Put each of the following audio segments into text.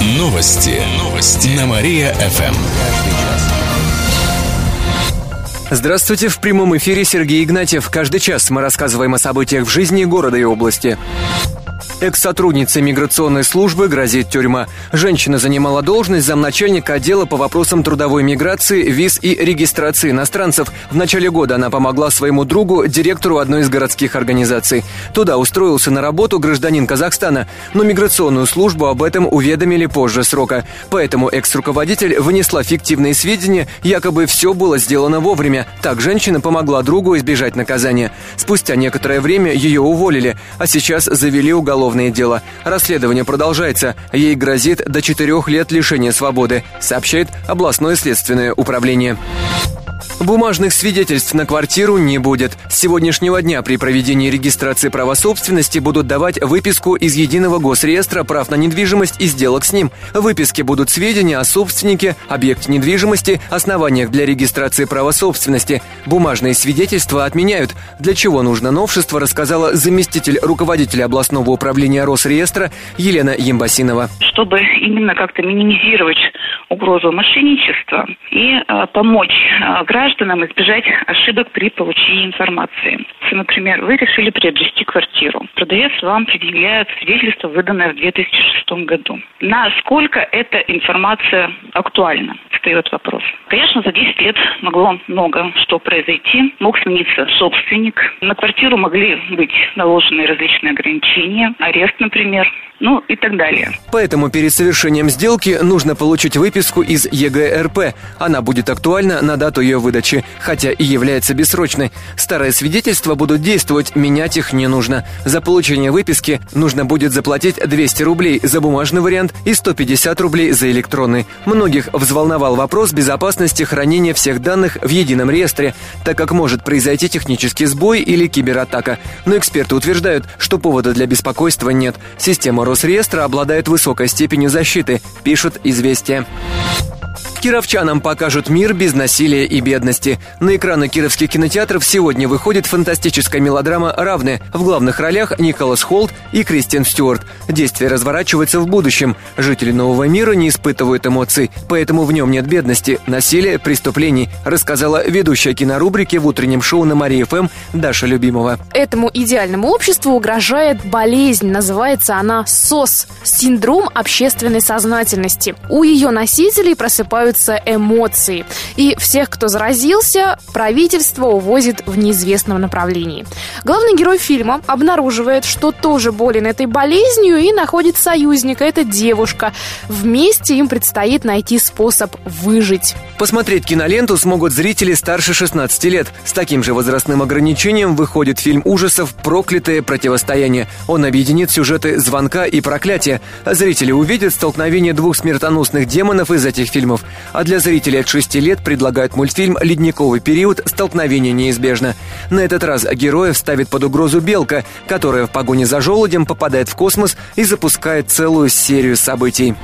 Новости. Новости. На Мария-ФМ. Здравствуйте, в прямом эфире Сергей Игнатьев. Каждый час мы рассказываем о событиях в жизни города и области. Экс-сотруднице миграционной службы грозит тюрьма. Женщина занимала должность замначальника отдела по вопросам трудовой миграции, виз и регистрации иностранцев. В начале года она помогла своему другу, директору одной из городских организаций. Туда устроился на работу гражданин Казахстана, но миграционную службу об этом уведомили позже срока. Поэтому экс-руководитель вынесла фиктивные сведения, якобы все было сделано вовремя. Так женщина помогла другу избежать наказания. Спустя некоторое время ее уволили, а сейчас завели уголовное уголовное дело. Расследование продолжается. Ей грозит до четырех лет лишения свободы, сообщает областное следственное управление. Бумажных свидетельств на квартиру не будет. С сегодняшнего дня при проведении регистрации права собственности будут давать выписку из Единого госреестра прав на недвижимость и сделок с ним. В выписке будут сведения о собственнике, объекте недвижимости, основаниях для регистрации права собственности. Бумажные свидетельства отменяют. Для чего нужно новшество, рассказала заместитель руководителя областного управления Росреестра Елена Ембасинова. Чтобы именно как-то минимизировать угрозу мошенничества и э, помочь э, гражданам избежать ошибок при получении информации. Если, например, вы решили приобрести квартиру. Продавец вам предъявляет свидетельство, выданное в 2006 году. Насколько эта информация актуальна? Встает вопрос. Конечно, за 10 лет могло много что произойти. Мог смениться собственник. На квартиру могли быть наложены различные ограничения. Арест, например ну и так далее. Поэтому перед совершением сделки нужно получить выписку из ЕГРП. Она будет актуальна на дату ее выдачи, хотя и является бессрочной. Старые свидетельства будут действовать, менять их не нужно. За получение выписки нужно будет заплатить 200 рублей за бумажный вариант и 150 рублей за электронный. Многих взволновал вопрос безопасности хранения всех данных в едином реестре, так как может произойти технический сбой или кибератака. Но эксперты утверждают, что повода для беспокойства нет. Система Росреестра обладает высокой степенью защиты, пишут «Известия». Кировчанам покажут мир без насилия и бедности. На экраны кировских кинотеатров сегодня выходит фантастическая мелодрама «Равны». В главных ролях Николас Холт и Кристиан Стюарт. Действие разворачивается в будущем. Жители нового мира не испытывают эмоций, поэтому в нем нет бедности, насилия, преступлений, рассказала ведущая кинорубрики в утреннем шоу на Марии ФМ Даша Любимова. Этому идеальному обществу угрожает болезнь. Называется она СОС – синдром общественной сознательности. У ее носителей просыпаются развиваются эмоции. И всех, кто заразился, правительство увозит в неизвестном направлении. Главный герой фильма обнаруживает, что тоже болен этой болезнью и находит союзника. Это девушка. Вместе им предстоит найти способ выжить. Посмотреть киноленту смогут зрители старше 16 лет. С таким же возрастным ограничением выходит фильм ужасов «Проклятое противостояние». Он объединит сюжеты «Звонка» и «Проклятия». Зрители увидят столкновение двух смертоносных демонов из этих фильмов. А для зрителей от 6 лет предлагают мультфильм «Ледниковый период. Столкновение неизбежно». На этот раз героев ставит под угрозу белка, которая в погоне за желудем попадает в космос и запускает целую серию событий.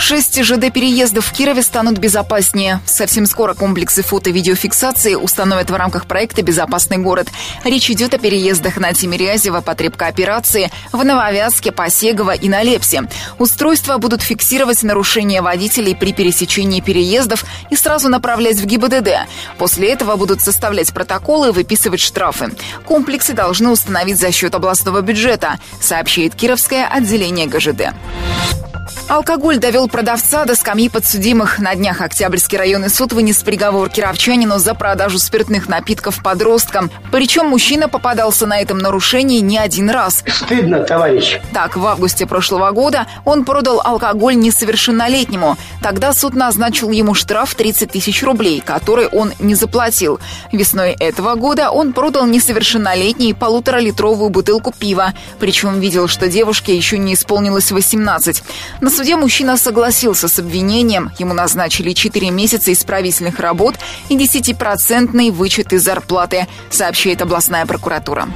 Шесть ЖД-переездов в Кирове станут безопаснее. Совсем скоро комплексы фото-видеофиксации установят в рамках проекта «Безопасный город». Речь идет о переездах на Тимирязево, Потребкооперации, в Нововязке, Посегово и на Лепсе. Устройства будут фиксировать нарушения водителей при пересечении переездов и сразу направлять в ГИБДД. После этого будут составлять протоколы и выписывать штрафы. Комплексы должны установить за счет областного бюджета, сообщает Кировское отделение ГЖД. Алкоголь довел продавца до скамьи подсудимых. На днях Октябрьский районный суд вынес приговор кировчанину за продажу спиртных напитков подросткам. Причем мужчина попадался на этом нарушении не один раз. Стыдно, товарищ. Так, в августе прошлого года он продал алкоголь несовершеннолетнему. Тогда суд назначил ему штраф 30 тысяч рублей, который он не заплатил. Весной этого года он продал несовершеннолетней полуторалитровую бутылку пива. Причем видел, что девушке еще не исполнилось 18. На суде мужчина согласился с обвинением. Ему назначили 4 месяца исправительных работ и 10-процентный вычет из зарплаты, сообщает областная прокуратура.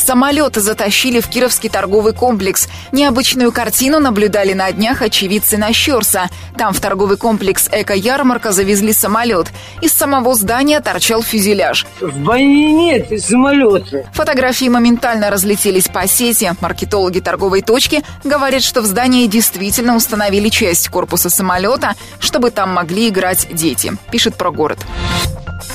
Самолет затащили в Кировский торговый комплекс. Необычную картину наблюдали на днях очевидцы на Щерса. Там в торговый комплекс «Эко-ярмарка» завезли самолет. Из самого здания торчал фюзеляж. В бане нет самолета. Фотографии моментально разлетелись по сети. Маркетологи торговой точки говорят, что в здании действительно установили часть корпуса самолета, чтобы там могли играть дети, пишет про город.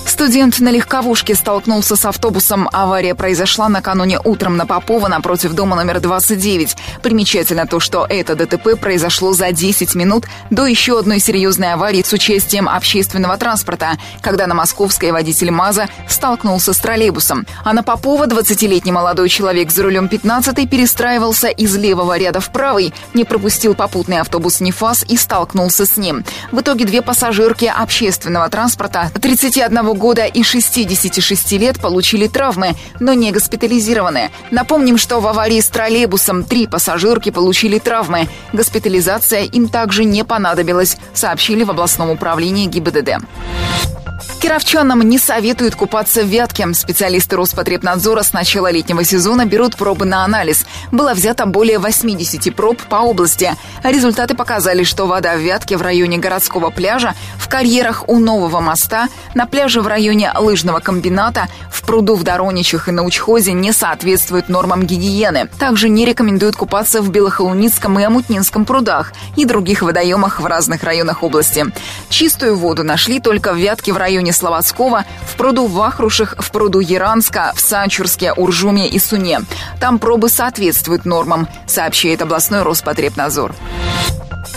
Студент на легковушке столкнулся с автобусом. Авария произошла накануне утром на Попова напротив дома номер 29. Примечательно то, что это ДТП произошло за 10 минут до еще одной серьезной аварии с участием общественного транспорта, когда на Московской водитель МАЗа столкнулся с троллейбусом. А на Попова 20-летний молодой человек за рулем 15 перестраивался из левого ряда в правый, не пропустил попутный автобус «Нефас» и столкнулся с ним. В итоге две пассажирки общественного транспорта 31 года года и 66 лет получили травмы, но не госпитализированы. Напомним, что в аварии с троллейбусом три пассажирки получили травмы. Госпитализация им также не понадобилась, сообщили в областном управлении ГИБДД. Кировчанам не советуют купаться в Вятке. Специалисты Роспотребнадзора с начала летнего сезона берут пробы на анализ. Было взято более 80 проб по области. Результаты показали, что вода в Вятке в районе городского пляжа, в карьерах у нового моста, на пляже в районе лыжного комбината, в пруду в Дороничах и на Учхозе не соответствует нормам гигиены. Также не рекомендуют купаться в Белохолуницком и Амутнинском прудах и других водоемах в разных районах области. Чистую воду нашли только в Вятке в районе Слободского, в пруду Вахрушах, в пруду Яранска, в Санчурске, Уржуме и Суне. Там пробы соответствуют нормам, сообщает областной Роспотребнадзор.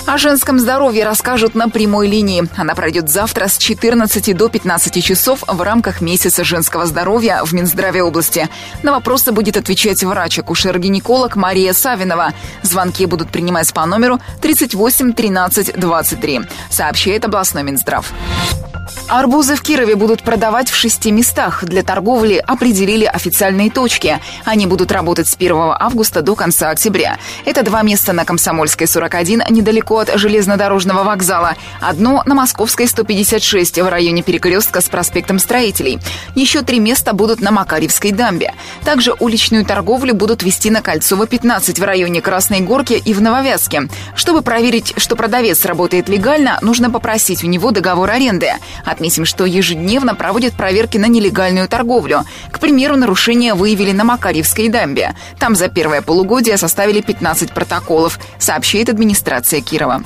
О женском здоровье расскажут на прямой линии. Она пройдет завтра с 14 до 15 часов в рамках месяца женского здоровья в Минздраве области. На вопросы будет отвечать врач-акушер-гинеколог Мария Савинова. Звонки будут принимать по номеру 38 13 23, сообщает областной Минздрав. Арбузы в Кирове будут продавать в шести местах. Для торговли определили официальные точки. Они будут работать с 1 августа до конца октября. Это два места на Комсомольской 41, недалеко от железнодорожного вокзала. Одно на Московской 156 в районе перекрестка с проспектом Строителей. Еще три места будут на Макаревской дамбе. Также уличную торговлю будут вести на Кольцово 15 в районе Красной Горки и в Нововязке. Чтобы проверить, что продавец работает легально, нужно попросить у него договор аренды. Отметим, что ежедневно проводят проверки на нелегальную торговлю. К примеру, нарушения выявили на Макарьевской дамбе. Там за первое полугодие составили 15 протоколов, сообщает администрация Кирова.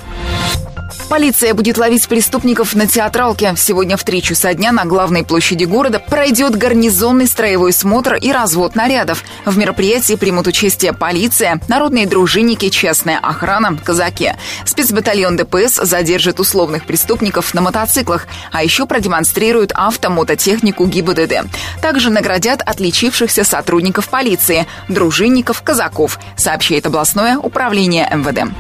Полиция будет ловить преступников на театралке. Сегодня в 3 часа дня на главной площади города пройдет гарнизонный строевой смотр и развод нарядов. В мероприятии примут участие полиция, народные дружинники, частная охрана, казаки. Спецбатальон ДПС задержит условных преступников на мотоциклах, а еще продемонстрируют автомототехнику ГИБДД. Также наградят отличившихся сотрудников полиции, дружинников, казаков, сообщает областное управление МВД.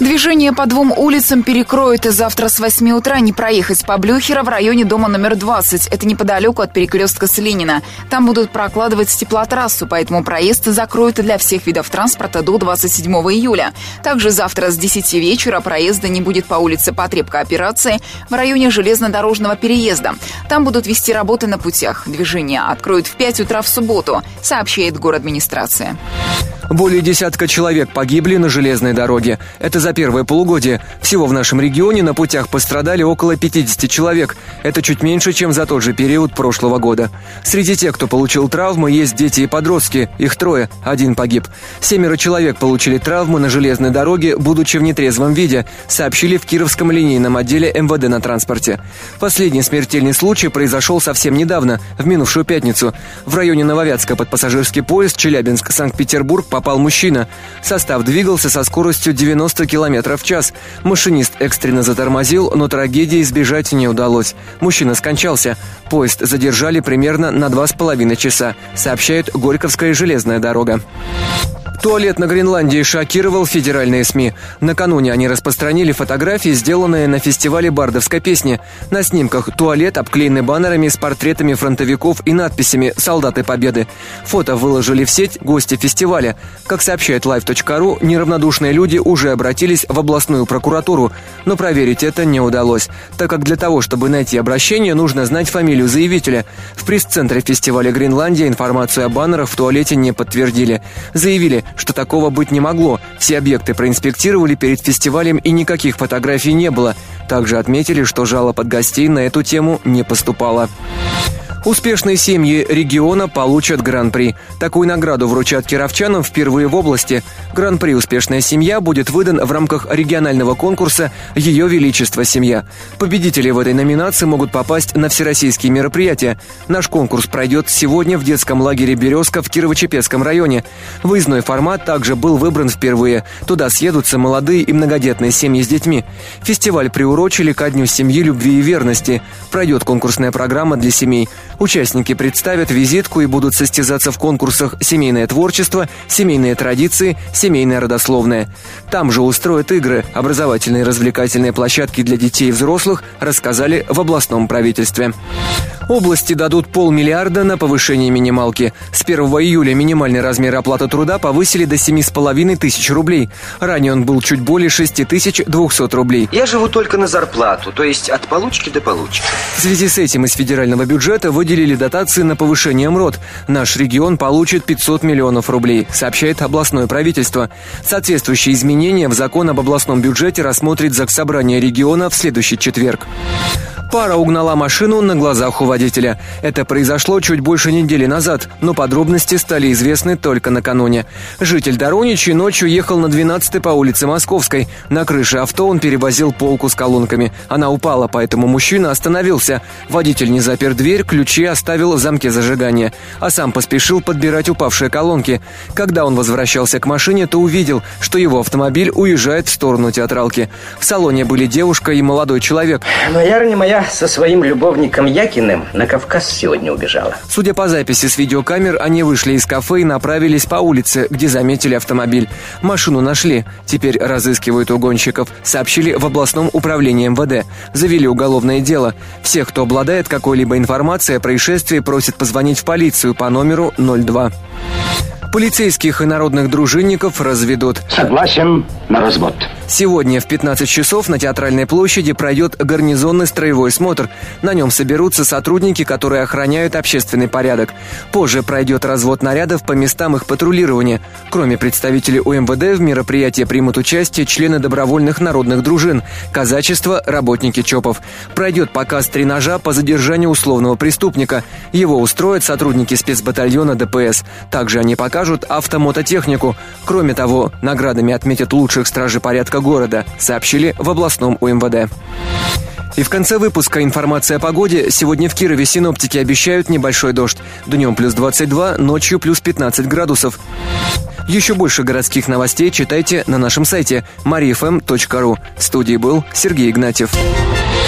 Движение по двум улицам перекроют и завтра с 8 утра не проехать по Блюхера в районе дома номер 20. Это неподалеку от перекрестка с Ленина. Там будут прокладывать теплотрассу, поэтому проезд закроют для всех видов транспорта до 27 июля. Также завтра с 10 вечера проезда не будет по улице Потребка операции в районе железнодорожного переезда. Там будут вести работы на путях. Движение откроют в 5 утра в субботу, сообщает город администрация. Более десятка человек погибли на железной дороге. Это за первое полугодие. Всего в нашем регионе на путях пострадали около 50 человек. Это чуть меньше, чем за тот же период прошлого года. Среди тех, кто получил травмы, есть дети и подростки. Их трое, один погиб. Семеро человек получили травмы на железной дороге, будучи в нетрезвом виде, сообщили в Кировском линейном отделе МВД на транспорте. Последний смертельный случай произошел совсем недавно, в минувшую пятницу. В районе Нововятска под пассажирский поезд Челябинск-Санкт-Петербург попал мужчина. Состав двигался со скоростью 90 км в час. Машинист экстренно затормозил, но трагедии избежать не удалось. Мужчина скончался. Поезд задержали примерно на два с половиной часа, сообщает Горьковская железная дорога. Туалет на Гренландии шокировал федеральные СМИ. Накануне они распространили фотографии, сделанные на фестивале бардовской песни. На снимках туалет, обклеенный баннерами с портретами фронтовиков и надписями «Солдаты Победы». Фото выложили в сеть гости фестиваля. Как сообщает live.ru, неравнодушные люди уже обратились обратились в областную прокуратуру, но проверить это не удалось, так как для того, чтобы найти обращение, нужно знать фамилию заявителя. В пресс-центре фестиваля «Гренландия» информацию о баннерах в туалете не подтвердили. Заявили, что такого быть не могло. Все объекты проинспектировали перед фестивалем и никаких фотографий не было. Также отметили, что жалоб от гостей на эту тему не поступало. Успешные семьи региона получат Гран-при. Такую награду вручат кировчанам впервые в области. Гран-при «Успешная семья» будет выдан в рамках регионального конкурса «Ее Величество Семья». Победители в этой номинации могут попасть на всероссийские мероприятия. Наш конкурс пройдет сегодня в детском лагере «Березка» в Кирово-Чепецком районе. Выездной формат также был выбран впервые. Туда съедутся молодые и многодетные семьи с детьми. Фестиваль приурочили ко Дню семьи, любви и верности. Пройдет конкурсная программа для семей. Участники представят визитку и будут состязаться в конкурсах «Семейное творчество», «Семейные традиции», «Семейное родословное». Там же устроят игры, образовательные и развлекательные площадки для детей и взрослых, рассказали в областном правительстве. Области дадут полмиллиарда на повышение минималки. С 1 июля минимальный размер оплаты труда повысили до 7,5 тысяч рублей. Ранее он был чуть более 6200 рублей. Я живу только на зарплату, то есть от получки до получки. В связи с этим из федерального бюджета выделили дотации на повышение МРОД. Наш регион получит 500 миллионов рублей, сообщает областное правительство. Соответствующие изменения в закон об областном бюджете рассмотрит Заксобрание региона в следующий четверг. Пара угнала машину на глазах у водителя. Это произошло чуть больше недели назад, но подробности стали известны только накануне. Житель Дороничи ночью ехал на 12 по улице Московской. На крыше авто он перевозил полку с колонками. Она упала, поэтому мужчина остановился. Водитель не запер дверь, ключи оставил в замке зажигания, а сам поспешил подбирать упавшие колонки. Когда он возвращался к машине, то увидел, что его автомобиль уезжает в сторону театралки. В салоне были девушка и молодой человек. Не моя со своим любовником Якиным на Кавказ сегодня убежала. Судя по записи с видеокамер, они вышли из кафе и направились по улице, где заметили автомобиль. Машину нашли. Теперь разыскивают угонщиков. Сообщили в областном управлении МВД. Завели уголовное дело. Всех, кто обладает какой-либо информацией о происшествии, просят позвонить в полицию по номеру 02. Полицейских и народных дружинников разведут. Согласен на развод. Сегодня в 15 часов на Театральной площади пройдет гарнизонный строевой смотр. На нем соберутся сотрудники, которые охраняют общественный порядок. Позже пройдет развод нарядов по местам их патрулирования. Кроме представителей УМВД, в мероприятии примут участие члены добровольных народных дружин, казачество, работники ЧОПов. Пройдет показ тренажа по задержанию условного преступника. Его устроят сотрудники спецбатальона ДПС. Также они покажут автомототехнику. Кроме того, наградами отметят лучших стражей порядка города, сообщили в областном УМВД. И в конце выпуска информация о погоде. Сегодня в Кирове синоптики обещают небольшой дождь. Днем плюс 22, ночью плюс 15 градусов. Еще больше городских новостей читайте на нашем сайте mariafm.ru. В студии был Сергей Игнатьев.